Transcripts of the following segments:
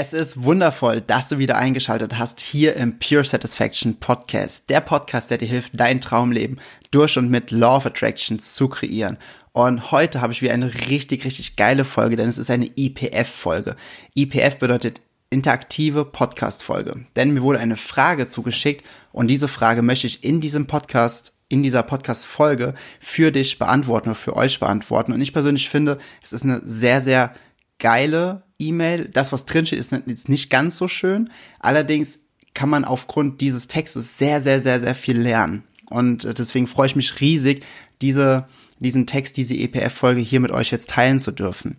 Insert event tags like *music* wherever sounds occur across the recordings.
Es ist wundervoll, dass du wieder eingeschaltet hast hier im Pure Satisfaction Podcast. Der Podcast, der dir hilft, dein Traumleben durch und mit Law of Attraction zu kreieren. Und heute habe ich wieder eine richtig, richtig geile Folge, denn es ist eine IPF-Folge. IPF bedeutet interaktive Podcast-Folge. Denn mir wurde eine Frage zugeschickt und diese Frage möchte ich in diesem Podcast in dieser Podcast-Folge für dich beantworten oder für euch beantworten. Und ich persönlich finde, es ist eine sehr, sehr geile E-Mail. Das, was drinsteht, ist jetzt nicht ganz so schön. Allerdings kann man aufgrund dieses Textes sehr, sehr, sehr, sehr viel lernen. Und äh, deswegen freue ich mich riesig, diese, diesen Text, diese EPF-Folge hier mit euch jetzt teilen zu dürfen.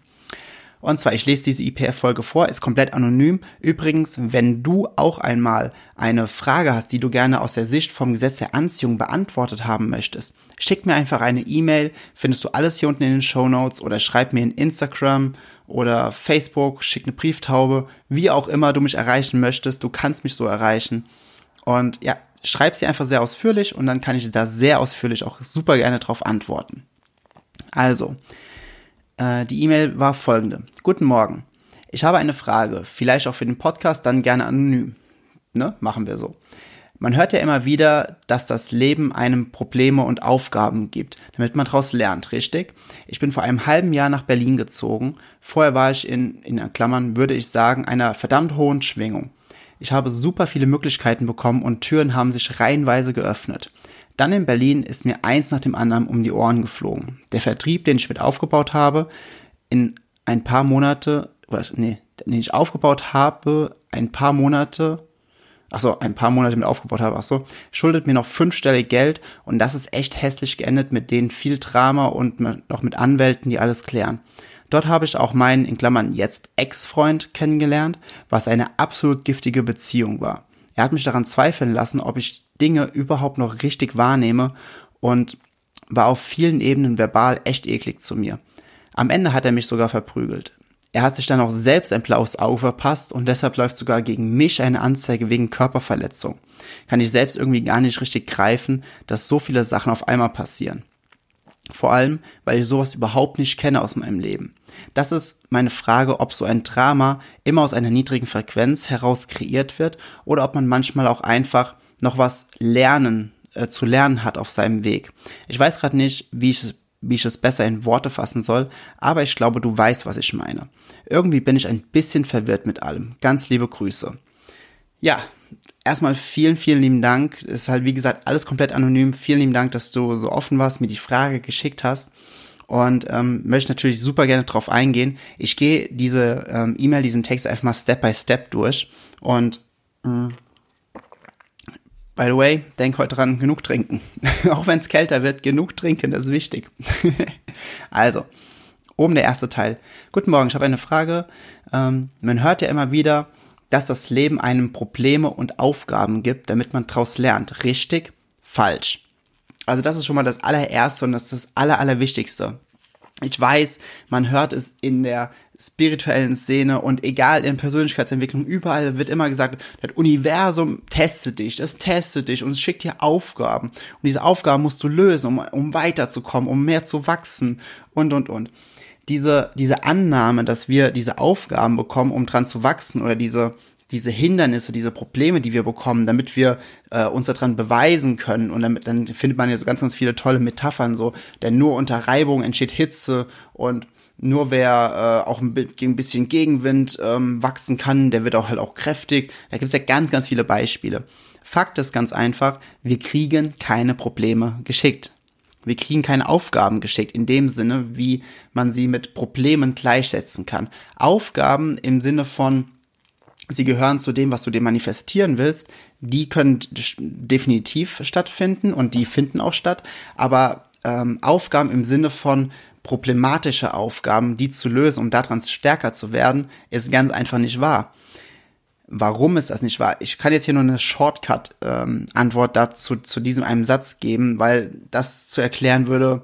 Und zwar, ich lese diese IPF-Folge vor, ist komplett anonym. Übrigens, wenn du auch einmal eine Frage hast, die du gerne aus der Sicht vom Gesetz der Anziehung beantwortet haben möchtest, schick mir einfach eine E-Mail, findest du alles hier unten in den Show Notes oder schreib mir in Instagram oder Facebook, schick eine Brieftaube, wie auch immer du mich erreichen möchtest, du kannst mich so erreichen. Und ja, schreib sie einfach sehr ausführlich und dann kann ich da sehr ausführlich auch super gerne drauf antworten. Also, äh, die E-Mail war folgende. Guten Morgen. Ich habe eine Frage, vielleicht auch für den Podcast, dann gerne anonym. Ne? Machen wir so. Man hört ja immer wieder, dass das Leben einem Probleme und Aufgaben gibt, damit man daraus lernt, richtig? Ich bin vor einem halben Jahr nach Berlin gezogen. Vorher war ich in, in Klammern, würde ich sagen, einer verdammt hohen Schwingung. Ich habe super viele Möglichkeiten bekommen und Türen haben sich reihenweise geöffnet. Dann in Berlin ist mir eins nach dem anderen um die Ohren geflogen. Der Vertrieb, den ich mit aufgebaut habe, in ein paar Monate, was, nee, den ich aufgebaut habe, ein paar Monate, ach so, ein paar Monate mit aufgebaut habe, ach so, schuldet mir noch fünfstellig Geld und das ist echt hässlich geendet mit denen viel Drama und noch mit Anwälten, die alles klären. Dort habe ich auch meinen, in Klammern jetzt Ex-Freund kennengelernt, was eine absolut giftige Beziehung war. Er hat mich daran zweifeln lassen, ob ich Dinge überhaupt noch richtig wahrnehme und war auf vielen Ebenen verbal echt eklig zu mir. Am Ende hat er mich sogar verprügelt. Er hat sich dann auch selbst ein blaues Auge verpasst und deshalb läuft sogar gegen mich eine Anzeige wegen Körperverletzung. Kann ich selbst irgendwie gar nicht richtig greifen, dass so viele Sachen auf einmal passieren. Vor allem, weil ich sowas überhaupt nicht kenne aus meinem Leben. Das ist meine Frage, ob so ein Drama immer aus einer niedrigen Frequenz heraus kreiert wird oder ob man manchmal auch einfach noch was lernen, äh, zu lernen hat auf seinem Weg. Ich weiß gerade nicht, wie ich, wie ich es besser in Worte fassen soll, aber ich glaube, du weißt, was ich meine. Irgendwie bin ich ein bisschen verwirrt mit allem. Ganz liebe Grüße. Ja, erstmal vielen, vielen lieben Dank. Ist halt, wie gesagt, alles komplett anonym. Vielen lieben Dank, dass du so offen warst, mir die Frage geschickt hast. Und ähm, möchte natürlich super gerne drauf eingehen. Ich gehe diese ähm, E-Mail, diesen Text einfach mal Step by Step durch. Und mh, mm, by the way, denk heute dran, genug trinken. *laughs* Auch wenn es kälter wird, genug trinken, das ist wichtig. *laughs* also, oben der erste Teil. Guten Morgen, ich habe eine Frage. Ähm, man hört ja immer wieder, dass das Leben einem Probleme und Aufgaben gibt, damit man daraus lernt. Richtig? Falsch. Also das ist schon mal das allererste und das ist das aller, allerwichtigste. Ich weiß, man hört es in der spirituellen Szene und egal in Persönlichkeitsentwicklung, überall wird immer gesagt, das Universum testet dich, das testet dich und es schickt dir Aufgaben. Und diese Aufgaben musst du lösen, um, um weiterzukommen, um mehr zu wachsen und, und, und diese, diese Annahme, dass wir diese Aufgaben bekommen, um dran zu wachsen oder diese, diese Hindernisse, diese Probleme, die wir bekommen, damit wir äh, uns daran beweisen können. Und damit, dann findet man ja so ganz, ganz viele tolle Metaphern so, denn nur unter Reibung entsteht Hitze und nur wer äh, auch ein bisschen Gegenwind ähm, wachsen kann, der wird auch halt auch kräftig. Da gibt's ja ganz, ganz viele Beispiele. Fakt ist ganz einfach, wir kriegen keine Probleme geschickt. Wir kriegen keine Aufgaben geschickt in dem Sinne, wie man sie mit Problemen gleichsetzen kann. Aufgaben im Sinne von, sie gehören zu dem, was du dir manifestieren willst, die können definitiv stattfinden und die finden auch statt. Aber ähm, Aufgaben im Sinne von problematische Aufgaben, die zu lösen, um daran stärker zu werden, ist ganz einfach nicht wahr. Warum ist das nicht wahr? Ich kann jetzt hier nur eine Shortcut-Antwort ähm, dazu zu diesem einen Satz geben, weil das zu erklären würde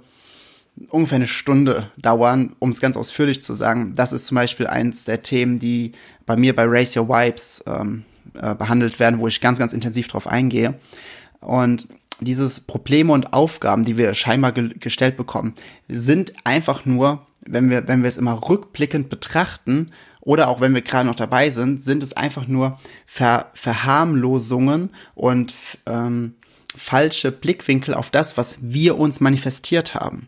ungefähr eine Stunde dauern, um es ganz ausführlich zu sagen. Das ist zum Beispiel eins der Themen, die bei mir bei Raise Your Vibes ähm, äh, behandelt werden, wo ich ganz, ganz intensiv drauf eingehe. Und dieses Probleme und Aufgaben, die wir scheinbar ge gestellt bekommen, sind einfach nur, wenn wir, wenn wir es immer rückblickend betrachten oder auch wenn wir gerade noch dabei sind, sind es einfach nur Ver Verharmlosungen und ähm, falsche Blickwinkel auf das, was wir uns manifestiert haben.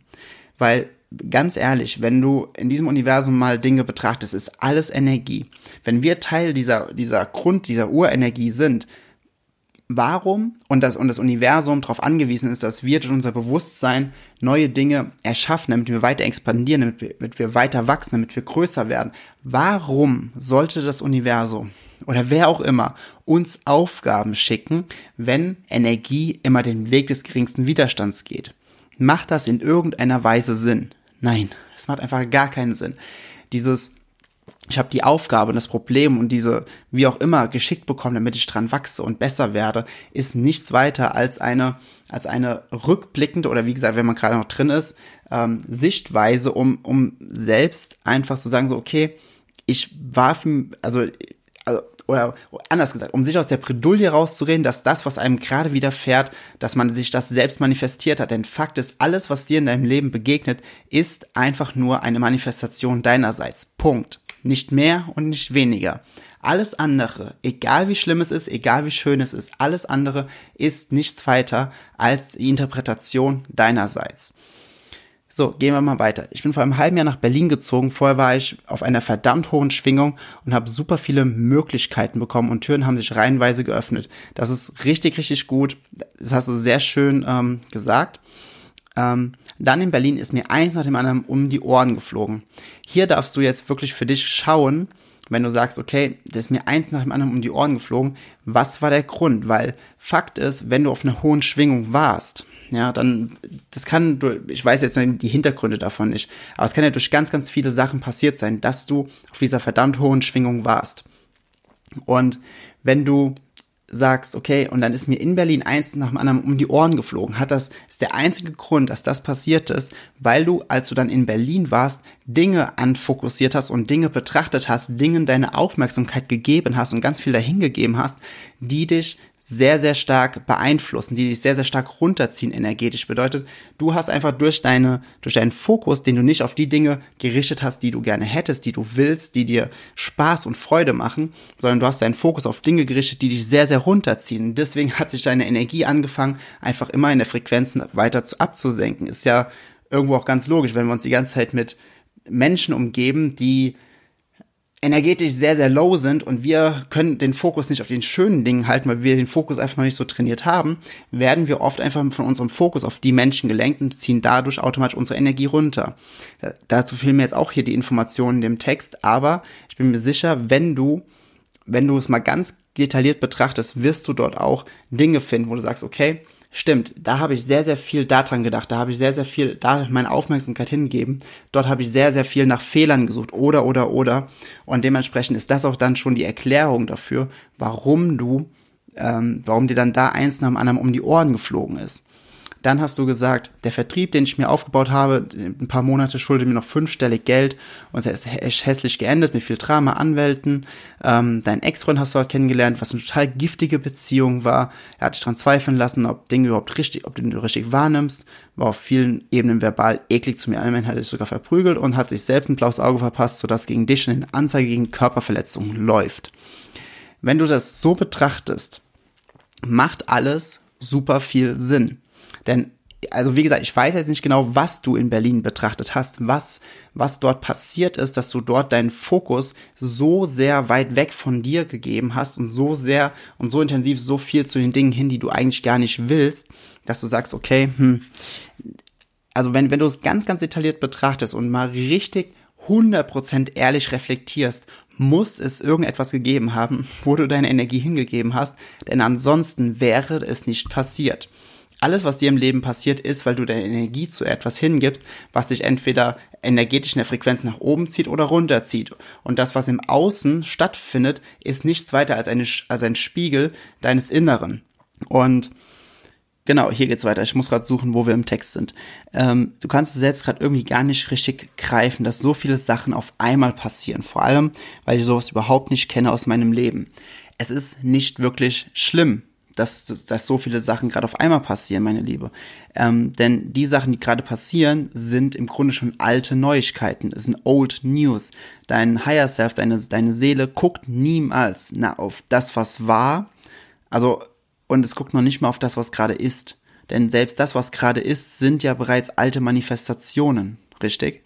Weil ganz ehrlich, wenn du in diesem Universum mal Dinge betrachtest, ist alles Energie. Wenn wir Teil dieser, dieser Grund, dieser Urenergie sind, warum und das, und das Universum darauf angewiesen ist, dass wir durch unser Bewusstsein neue Dinge erschaffen, damit wir weiter expandieren, damit wir, damit wir weiter wachsen, damit wir größer werden. Warum sollte das Universum oder wer auch immer uns Aufgaben schicken, wenn Energie immer den Weg des geringsten Widerstands geht? Macht das in irgendeiner Weise Sinn? Nein, es macht einfach gar keinen Sinn. Dieses ich habe die Aufgabe und das Problem und diese, wie auch immer, geschickt bekommen, damit ich dran wachse und besser werde, ist nichts weiter als eine, als eine rückblickende oder wie gesagt, wenn man gerade noch drin ist, ähm, Sichtweise, um, um selbst einfach zu sagen, so, okay, ich war, also, also oder anders gesagt, um sich aus der Bredouille rauszureden, dass das, was einem gerade widerfährt, dass man sich das selbst manifestiert hat. Denn Fakt ist, alles, was dir in deinem Leben begegnet, ist einfach nur eine Manifestation deinerseits. Punkt. Nicht mehr und nicht weniger. Alles andere, egal wie schlimm es ist, egal wie schön es ist, alles andere ist nichts weiter als die Interpretation deinerseits. So, gehen wir mal weiter. Ich bin vor einem halben Jahr nach Berlin gezogen. Vorher war ich auf einer verdammt hohen Schwingung und habe super viele Möglichkeiten bekommen und Türen haben sich reihenweise geöffnet. Das ist richtig, richtig gut. Das hast du sehr schön ähm, gesagt. Ähm, dann in Berlin ist mir eins nach dem anderen um die Ohren geflogen. Hier darfst du jetzt wirklich für dich schauen, wenn du sagst, okay, das ist mir eins nach dem anderen um die Ohren geflogen, was war der Grund? Weil Fakt ist, wenn du auf einer hohen Schwingung warst, ja, dann, das kann, ich weiß jetzt die Hintergründe davon nicht, aber es kann ja durch ganz, ganz viele Sachen passiert sein, dass du auf dieser verdammt hohen Schwingung warst. Und wenn du sagst, okay, und dann ist mir in Berlin eins nach dem anderen um die Ohren geflogen, hat das, ist der einzige Grund, dass das passiert ist, weil du, als du dann in Berlin warst, Dinge anfokussiert hast und Dinge betrachtet hast, Dingen deine Aufmerksamkeit gegeben hast und ganz viel dahingegeben hast, die dich sehr, sehr stark beeinflussen, die dich sehr, sehr stark runterziehen energetisch. Bedeutet, du hast einfach durch deine, durch deinen Fokus, den du nicht auf die Dinge gerichtet hast, die du gerne hättest, die du willst, die dir Spaß und Freude machen, sondern du hast deinen Fokus auf Dinge gerichtet, die dich sehr, sehr runterziehen. deswegen hat sich deine Energie angefangen, einfach immer in der Frequenz weiter zu, abzusenken. Ist ja irgendwo auch ganz logisch, wenn wir uns die ganze Zeit mit Menschen umgeben, die energetisch sehr, sehr low sind und wir können den Fokus nicht auf den schönen Dingen halten, weil wir den Fokus einfach noch nicht so trainiert haben, werden wir oft einfach von unserem Fokus auf die Menschen gelenkt und ziehen dadurch automatisch unsere Energie runter. Dazu fehlen mir jetzt auch hier die Informationen in dem Text, aber ich bin mir sicher, wenn du, wenn du es mal ganz detailliert betrachtest, wirst du dort auch Dinge finden, wo du sagst, okay, Stimmt, da habe ich sehr, sehr viel daran gedacht. Da habe ich sehr, sehr viel, da meine Aufmerksamkeit hingegeben. Dort habe ich sehr, sehr viel nach Fehlern gesucht. Oder, oder, oder. Und dementsprechend ist das auch dann schon die Erklärung dafür, warum du, ähm, warum dir dann da eins nach dem anderen um die Ohren geflogen ist. Dann hast du gesagt, der Vertrieb, den ich mir aufgebaut habe, ein paar Monate schuldet mir noch fünfstellig Geld und es ist hässlich geendet mit viel Drama, Anwälten. Ähm, dein Ex-Freund hast du dort kennengelernt, was eine total giftige Beziehung war. Er hat dich daran zweifeln lassen, ob Dinge überhaupt richtig, ob du den richtig wahrnimmst. War auf vielen Ebenen verbal eklig zu mir. Ein Mensch hat dich sogar verprügelt und hat sich selbst ein blaues Auge verpasst, sodass gegen dich eine Anzeige gegen Körperverletzungen läuft. Wenn du das so betrachtest, macht alles super viel Sinn. Denn also wie gesagt, ich weiß jetzt nicht genau, was du in Berlin betrachtet hast, was, was dort passiert ist, dass du dort deinen Fokus so sehr weit weg von dir gegeben hast und so sehr und so intensiv so viel zu den Dingen hin, die du eigentlich gar nicht willst, dass du sagst, okay, hm, also wenn, wenn du es ganz, ganz detailliert betrachtest und mal richtig 100% ehrlich reflektierst, muss es irgendetwas gegeben haben, wo du deine Energie hingegeben hast, denn ansonsten wäre es nicht passiert. Alles, was dir im Leben passiert, ist, weil du deine Energie zu etwas hingibst, was dich entweder energetisch in der Frequenz nach oben zieht oder runterzieht. Und das, was im Außen stattfindet, ist nichts weiter als, eine, als ein Spiegel deines Inneren. Und Genau, hier geht's weiter. Ich muss gerade suchen, wo wir im Text sind. Ähm, du kannst es selbst gerade irgendwie gar nicht richtig greifen, dass so viele Sachen auf einmal passieren. Vor allem, weil ich sowas überhaupt nicht kenne aus meinem Leben. Es ist nicht wirklich schlimm, dass, dass so viele Sachen gerade auf einmal passieren, meine Liebe. Ähm, denn die Sachen, die gerade passieren, sind im Grunde schon alte Neuigkeiten. Es sind Old News. Dein Higher Self, deine, deine Seele guckt niemals na, auf das, was war. Also und es guckt noch nicht mal auf das, was gerade ist. Denn selbst das, was gerade ist, sind ja bereits alte Manifestationen, richtig?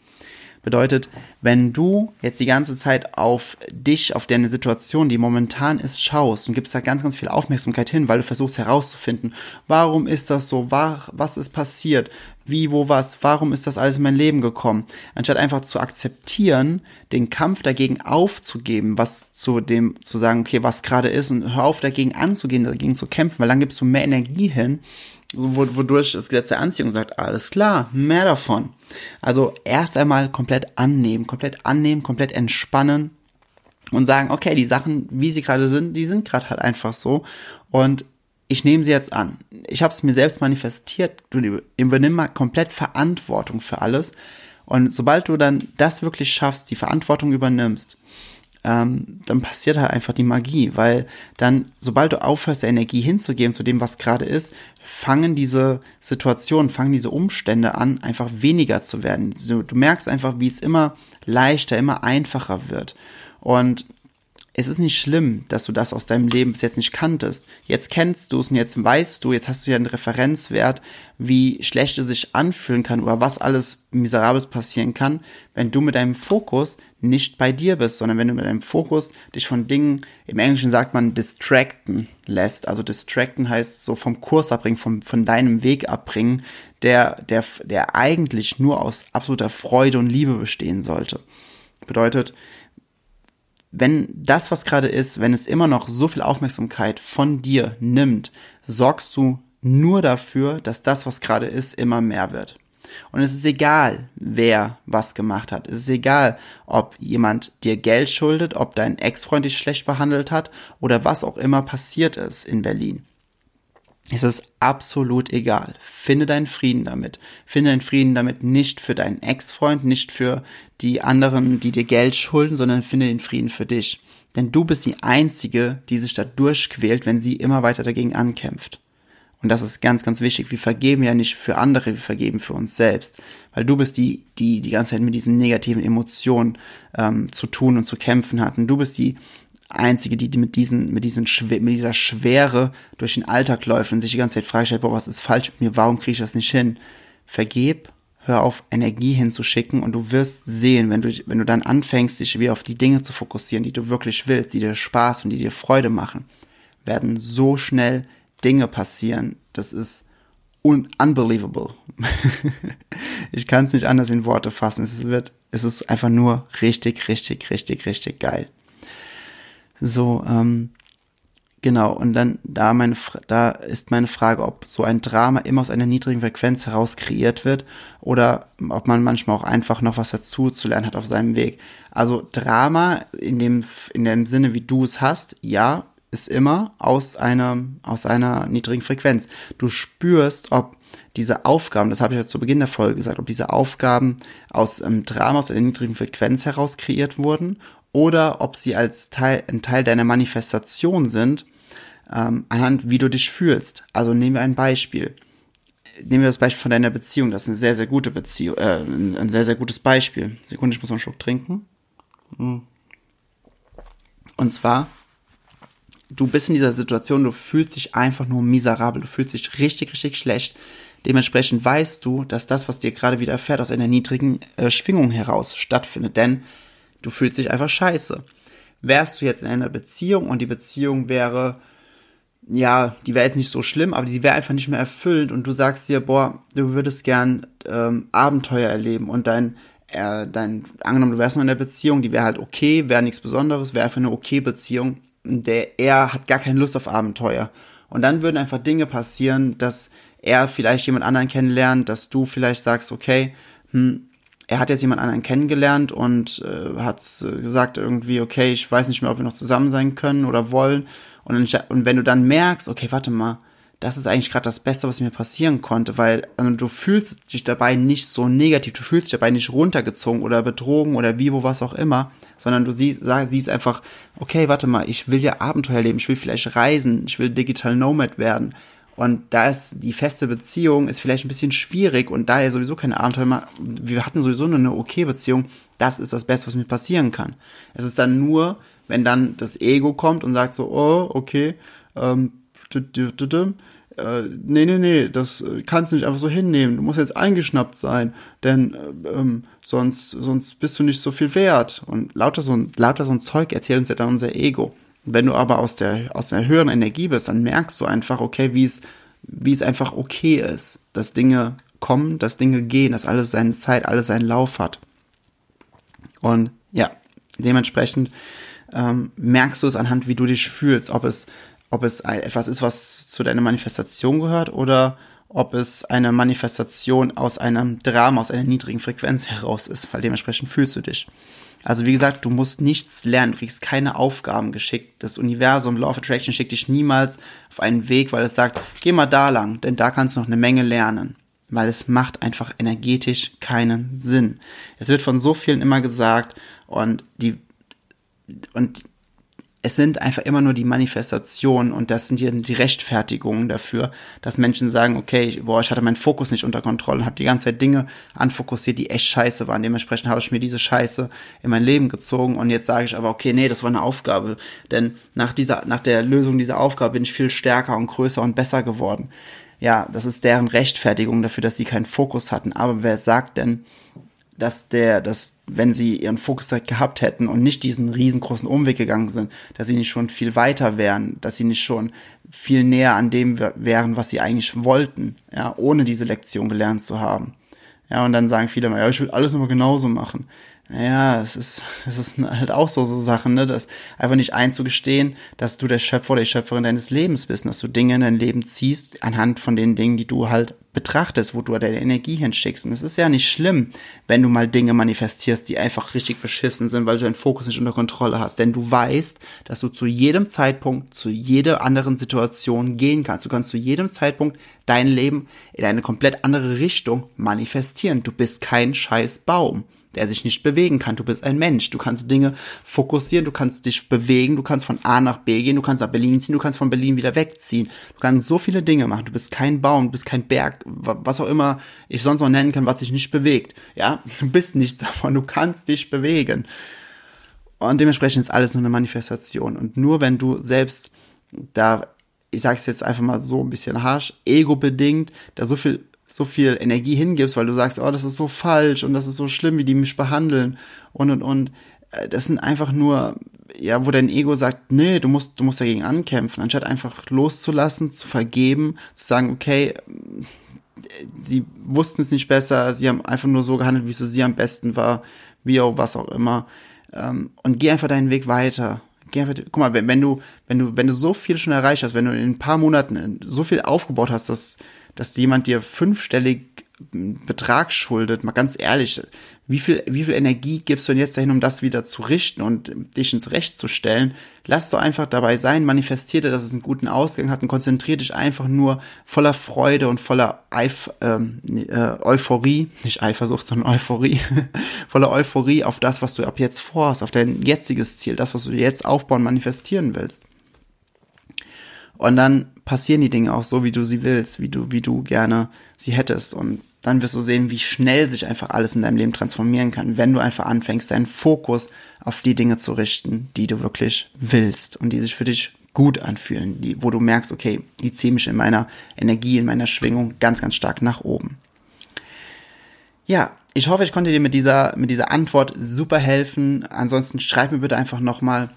Bedeutet, wenn du jetzt die ganze Zeit auf dich, auf deine Situation, die momentan ist, schaust und gibst da ganz, ganz viel Aufmerksamkeit hin, weil du versuchst herauszufinden, warum ist das so, was ist passiert, wie, wo, was, warum ist das alles in mein Leben gekommen, anstatt einfach zu akzeptieren, den Kampf dagegen aufzugeben, was zu dem, zu sagen, okay, was gerade ist und hör auf dagegen anzugehen, dagegen zu kämpfen, weil dann gibst du mehr Energie hin, wodurch das Gesetz der Anziehung sagt, alles klar, mehr davon. Also erst einmal komplett annehmen, komplett annehmen, komplett entspannen und sagen, okay, die Sachen, wie sie gerade sind, die sind gerade halt einfach so und ich nehme sie jetzt an. Ich habe es mir selbst manifestiert, du übernimm mal komplett Verantwortung für alles und sobald du dann das wirklich schaffst, die Verantwortung übernimmst, ähm, dann passiert halt einfach die Magie, weil dann, sobald du aufhörst, Energie hinzugeben zu dem, was gerade ist, fangen diese Situationen, fangen diese Umstände an, einfach weniger zu werden. Du, du merkst einfach, wie es immer leichter, immer einfacher wird. Und es ist nicht schlimm, dass du das aus deinem Leben bis jetzt nicht kanntest. Jetzt kennst du es und jetzt weißt du, jetzt hast du ja einen Referenzwert, wie schlecht es sich anfühlen kann oder was alles Miserables passieren kann, wenn du mit deinem Fokus nicht bei dir bist, sondern wenn du mit deinem Fokus dich von Dingen, im Englischen sagt man distracten lässt. Also distracten heißt so vom Kurs abbringen, vom, von deinem Weg abbringen, der, der, der eigentlich nur aus absoluter Freude und Liebe bestehen sollte. Bedeutet, wenn das, was gerade ist, wenn es immer noch so viel Aufmerksamkeit von dir nimmt, sorgst du nur dafür, dass das, was gerade ist, immer mehr wird. Und es ist egal, wer was gemacht hat. Es ist egal, ob jemand dir Geld schuldet, ob dein Ex-Freund dich schlecht behandelt hat oder was auch immer passiert ist in Berlin es ist absolut egal. Finde deinen Frieden damit. Finde deinen Frieden damit nicht für deinen Ex-Freund, nicht für die anderen, die dir Geld schulden, sondern finde den Frieden für dich. Denn du bist die Einzige, die sich da durchquält, wenn sie immer weiter dagegen ankämpft. Und das ist ganz, ganz wichtig. Wir vergeben ja nicht für andere, wir vergeben für uns selbst. Weil du bist die, die die ganze Zeit mit diesen negativen Emotionen ähm, zu tun und zu kämpfen hat. Und du bist die, einzige, die mit diesen, mit diesen, mit dieser Schwere durch den Alltag läuft und sich die ganze Zeit fragt, boah, was ist falsch mit mir? Warum kriege ich das nicht hin? Vergeb, hör auf, Energie hinzuschicken und du wirst sehen, wenn du, wenn du dann anfängst, dich wieder auf die Dinge zu fokussieren, die du wirklich willst, die dir Spaß und die dir Freude machen, werden so schnell Dinge passieren. Das ist un unbelievable. *laughs* ich kann es nicht anders in Worte fassen. Es wird, es ist einfach nur richtig, richtig, richtig, richtig geil. So, ähm, genau. Und dann da meine, da ist meine Frage, ob so ein Drama immer aus einer niedrigen Frequenz heraus kreiert wird oder ob man manchmal auch einfach noch was dazu zu lernen hat auf seinem Weg. Also Drama in dem, in dem Sinne, wie du es hast, ja, ist immer aus einer, aus einer niedrigen Frequenz. Du spürst, ob diese Aufgaben, das habe ich ja zu Beginn der Folge gesagt, ob diese Aufgaben aus ähm, Drama, aus einer niedrigen Frequenz heraus kreiert wurden oder ob sie als Teil, ein Teil deiner Manifestation sind, ähm, anhand wie du dich fühlst. Also nehmen wir ein Beispiel. Nehmen wir das Beispiel von deiner Beziehung. Das ist eine sehr, sehr gute Beziehung, äh, ein sehr, sehr gutes Beispiel. Sekunde, ich muss noch einen Schluck trinken. Hm. Und zwar, du bist in dieser Situation, du fühlst dich einfach nur miserabel, du fühlst dich richtig, richtig schlecht. Dementsprechend weißt du, dass das, was dir gerade widerfährt, aus einer niedrigen äh, Schwingung heraus stattfindet. Denn Du fühlst dich einfach scheiße. Wärst du jetzt in einer Beziehung und die Beziehung wäre, ja, die wäre jetzt nicht so schlimm, aber die wäre einfach nicht mehr erfüllend und du sagst dir, boah, du würdest gern ähm, Abenteuer erleben und dein, äh, dein, angenommen, du wärst noch in der Beziehung, die wäre halt okay, wäre nichts Besonderes, wäre einfach eine okay Beziehung, der er hat gar keine Lust auf Abenteuer. Und dann würden einfach Dinge passieren, dass er vielleicht jemand anderen kennenlernt, dass du vielleicht sagst, okay, hm, er hat jetzt jemand anderen kennengelernt und äh, hat gesagt irgendwie, okay, ich weiß nicht mehr, ob wir noch zusammen sein können oder wollen. Und, und wenn du dann merkst, okay, warte mal, das ist eigentlich gerade das Beste, was mir passieren konnte, weil also du fühlst dich dabei nicht so negativ, du fühlst dich dabei nicht runtergezogen oder betrogen oder wie, wo, was auch immer, sondern du siehst, siehst einfach, okay, warte mal, ich will ja Abenteuer leben, ich will vielleicht reisen, ich will Digital Nomad werden. Und da ist die feste Beziehung ist vielleicht ein bisschen schwierig und da er sowieso keine Abenteuer wir hatten sowieso nur eine okay Beziehung, das ist das Beste, was mir passieren kann. Es ist dann nur, wenn dann das Ego kommt und sagt so, oh, okay, ähm, äh, nee, nee, nee, das kannst du nicht einfach so hinnehmen. Du musst jetzt eingeschnappt sein, denn äh, ähm, sonst, sonst bist du nicht so viel wert. Und lauter so, lauter so ein Zeug erzählt uns ja dann unser Ego. Wenn du aber aus der, aus der höheren Energie bist, dann merkst du einfach, okay, wie es, wie es einfach okay ist, dass Dinge kommen, dass Dinge gehen, dass alles seine Zeit, alles seinen Lauf hat. Und ja, dementsprechend ähm, merkst du es anhand, wie du dich fühlst, ob es ob es etwas ist, was zu deiner Manifestation gehört oder ob es eine Manifestation aus einem Drama, aus einer niedrigen Frequenz heraus ist, weil dementsprechend fühlst du dich. Also wie gesagt, du musst nichts lernen, du kriegst keine Aufgaben geschickt. Das Universum, Law of Attraction schickt dich niemals auf einen Weg, weil es sagt, geh mal da lang, denn da kannst du noch eine Menge lernen. Weil es macht einfach energetisch keinen Sinn. Es wird von so vielen immer gesagt und die, und es sind einfach immer nur die Manifestationen und das sind die, die Rechtfertigungen dafür, dass Menschen sagen, okay, ich, boah, ich hatte meinen Fokus nicht unter Kontrolle, habe die ganze Zeit Dinge anfokussiert, die echt scheiße waren. Dementsprechend habe ich mir diese Scheiße in mein Leben gezogen und jetzt sage ich aber, okay, nee, das war eine Aufgabe, denn nach dieser, nach der Lösung dieser Aufgabe bin ich viel stärker und größer und besser geworden. Ja, das ist deren Rechtfertigung dafür, dass sie keinen Fokus hatten. Aber wer sagt denn, dass der, dass wenn sie ihren Fokus gehabt hätten und nicht diesen riesengroßen Umweg gegangen sind, dass sie nicht schon viel weiter wären, dass sie nicht schon viel näher an dem wären, was sie eigentlich wollten, ja, ohne diese Lektion gelernt zu haben. Ja, und dann sagen viele mal, ja, ich will alles nochmal genauso machen naja, es ist, *laughs* es ist halt auch so, so Sachen, ne, das einfach nicht einzugestehen, dass du der Schöpfer oder die Schöpferin deines Lebens bist, dass du Dinge in dein Leben ziehst anhand von den Dingen, die du halt betrachtest, wo du deine Energie hinschickst. Und es ist ja nicht schlimm, wenn du mal Dinge manifestierst, die einfach richtig beschissen sind, weil du deinen Fokus nicht unter Kontrolle hast. Denn du weißt, dass du zu jedem Zeitpunkt, zu jeder anderen Situation gehen kannst. Du kannst zu jedem Zeitpunkt dein Leben in eine komplett andere Richtung manifestieren. Du bist kein scheiß Baum der sich nicht bewegen kann. Du bist ein Mensch. Du kannst Dinge fokussieren, du kannst dich bewegen, du kannst von A nach B gehen, du kannst nach Berlin ziehen, du kannst von Berlin wieder wegziehen. Du kannst so viele Dinge machen. Du bist kein Baum, du bist kein Berg, was auch immer ich sonst noch nennen kann, was sich nicht bewegt. Ja, du bist nichts davon. Du kannst dich bewegen. Und dementsprechend ist alles nur eine Manifestation. Und nur wenn du selbst da, ich sag's jetzt einfach mal so ein bisschen harsch, ego-bedingt, da so viel so viel Energie hingibst, weil du sagst, oh, das ist so falsch und das ist so schlimm, wie die mich behandeln und und und. Äh, das sind einfach nur, ja, wo dein Ego sagt, nee, du musst, du musst dagegen ankämpfen, anstatt einfach loszulassen, zu vergeben, zu sagen, okay, sie wussten es nicht besser, sie haben einfach nur so gehandelt, wie es für sie am besten war, wie auch was auch immer. Ähm, und geh einfach deinen Weg weiter. Geh einfach, guck mal, wenn du, wenn du, wenn du so viel schon erreicht hast, wenn du in ein paar Monaten so viel aufgebaut hast, dass dass jemand dir fünfstellig Betrag schuldet, mal ganz ehrlich, wie viel, wie viel Energie gibst du denn jetzt dahin, um das wieder zu richten und dich ins Recht zu stellen? Lass doch einfach dabei sein, manifestiere, dass es einen guten Ausgang hat und konzentriere dich einfach nur voller Freude und voller Eif ähm, äh, Euphorie, nicht Eifersucht, sondern Euphorie, *laughs* voller Euphorie auf das, was du ab jetzt vorhast, auf dein jetziges Ziel, das, was du jetzt aufbauen, manifestieren willst. Und dann passieren die Dinge auch so, wie du sie willst, wie du, wie du gerne sie hättest. Und dann wirst du sehen, wie schnell sich einfach alles in deinem Leben transformieren kann, wenn du einfach anfängst, deinen Fokus auf die Dinge zu richten, die du wirklich willst und die sich für dich gut anfühlen, die, wo du merkst, okay, die ziehen mich in meiner Energie, in meiner Schwingung ganz, ganz stark nach oben. Ja, ich hoffe, ich konnte dir mit dieser, mit dieser Antwort super helfen. Ansonsten schreib mir bitte einfach nochmal,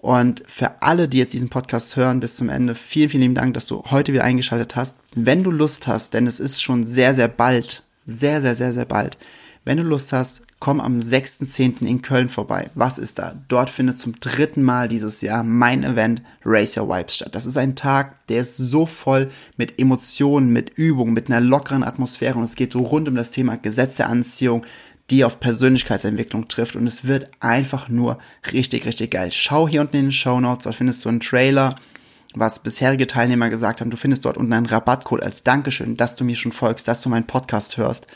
und für alle, die jetzt diesen Podcast hören bis zum Ende, vielen, vielen lieben Dank, dass du heute wieder eingeschaltet hast. Wenn du Lust hast, denn es ist schon sehr, sehr bald, sehr, sehr, sehr, sehr bald, wenn du Lust hast, komm am 6.10. in Köln vorbei. Was ist da? Dort findet zum dritten Mal dieses Jahr mein Event Race Your Vibes statt. Das ist ein Tag, der ist so voll mit Emotionen, mit Übungen, mit einer lockeren Atmosphäre und es geht rund um das Thema Gesetz der Anziehung, die auf Persönlichkeitsentwicklung trifft und es wird einfach nur richtig, richtig geil. Schau hier unten in den Show Notes, dort findest du einen Trailer, was bisherige Teilnehmer gesagt haben. Du findest dort unten einen Rabattcode als Dankeschön, dass du mir schon folgst, dass du meinen Podcast hörst.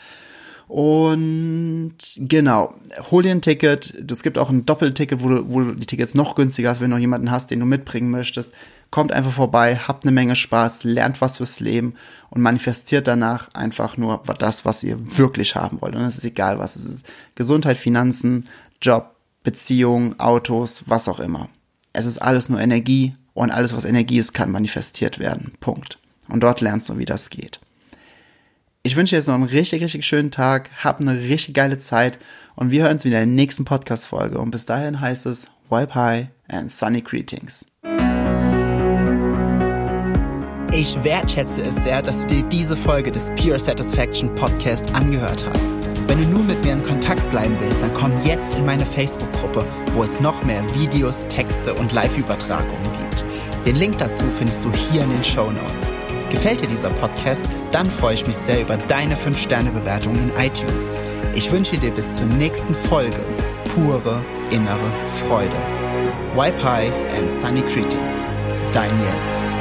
Und genau, hol dir ein Ticket. Es gibt auch ein Doppelticket, wo du, wo du die Tickets noch günstiger hast, wenn du noch jemanden hast, den du mitbringen möchtest. Kommt einfach vorbei, habt eine Menge Spaß, lernt was fürs Leben und manifestiert danach einfach nur das, was ihr wirklich haben wollt. Und es ist egal, was es ist. Gesundheit, Finanzen, Job, Beziehung, Autos, was auch immer. Es ist alles nur Energie und alles, was Energie ist, kann manifestiert werden. Punkt. Und dort lernst du, wie das geht. Ich wünsche dir jetzt noch einen richtig, richtig schönen Tag. Hab eine richtig geile Zeit. Und wir hören uns wieder in der nächsten Podcast-Folge. Und bis dahin heißt es Wipe High and Sunny Greetings. Ich wertschätze es sehr, dass du dir diese Folge des Pure Satisfaction Podcast angehört hast. Wenn du nun mit mir in Kontakt bleiben willst, dann komm jetzt in meine Facebook-Gruppe, wo es noch mehr Videos, Texte und Live-Übertragungen gibt. Den Link dazu findest du hier in den Show Notes. Gefällt dir dieser Podcast? Dann freue ich mich sehr über deine 5-Sterne-Bewertung in iTunes. Ich wünsche dir bis zur nächsten Folge pure innere Freude. High and Sunny Greetings. Dein Jens.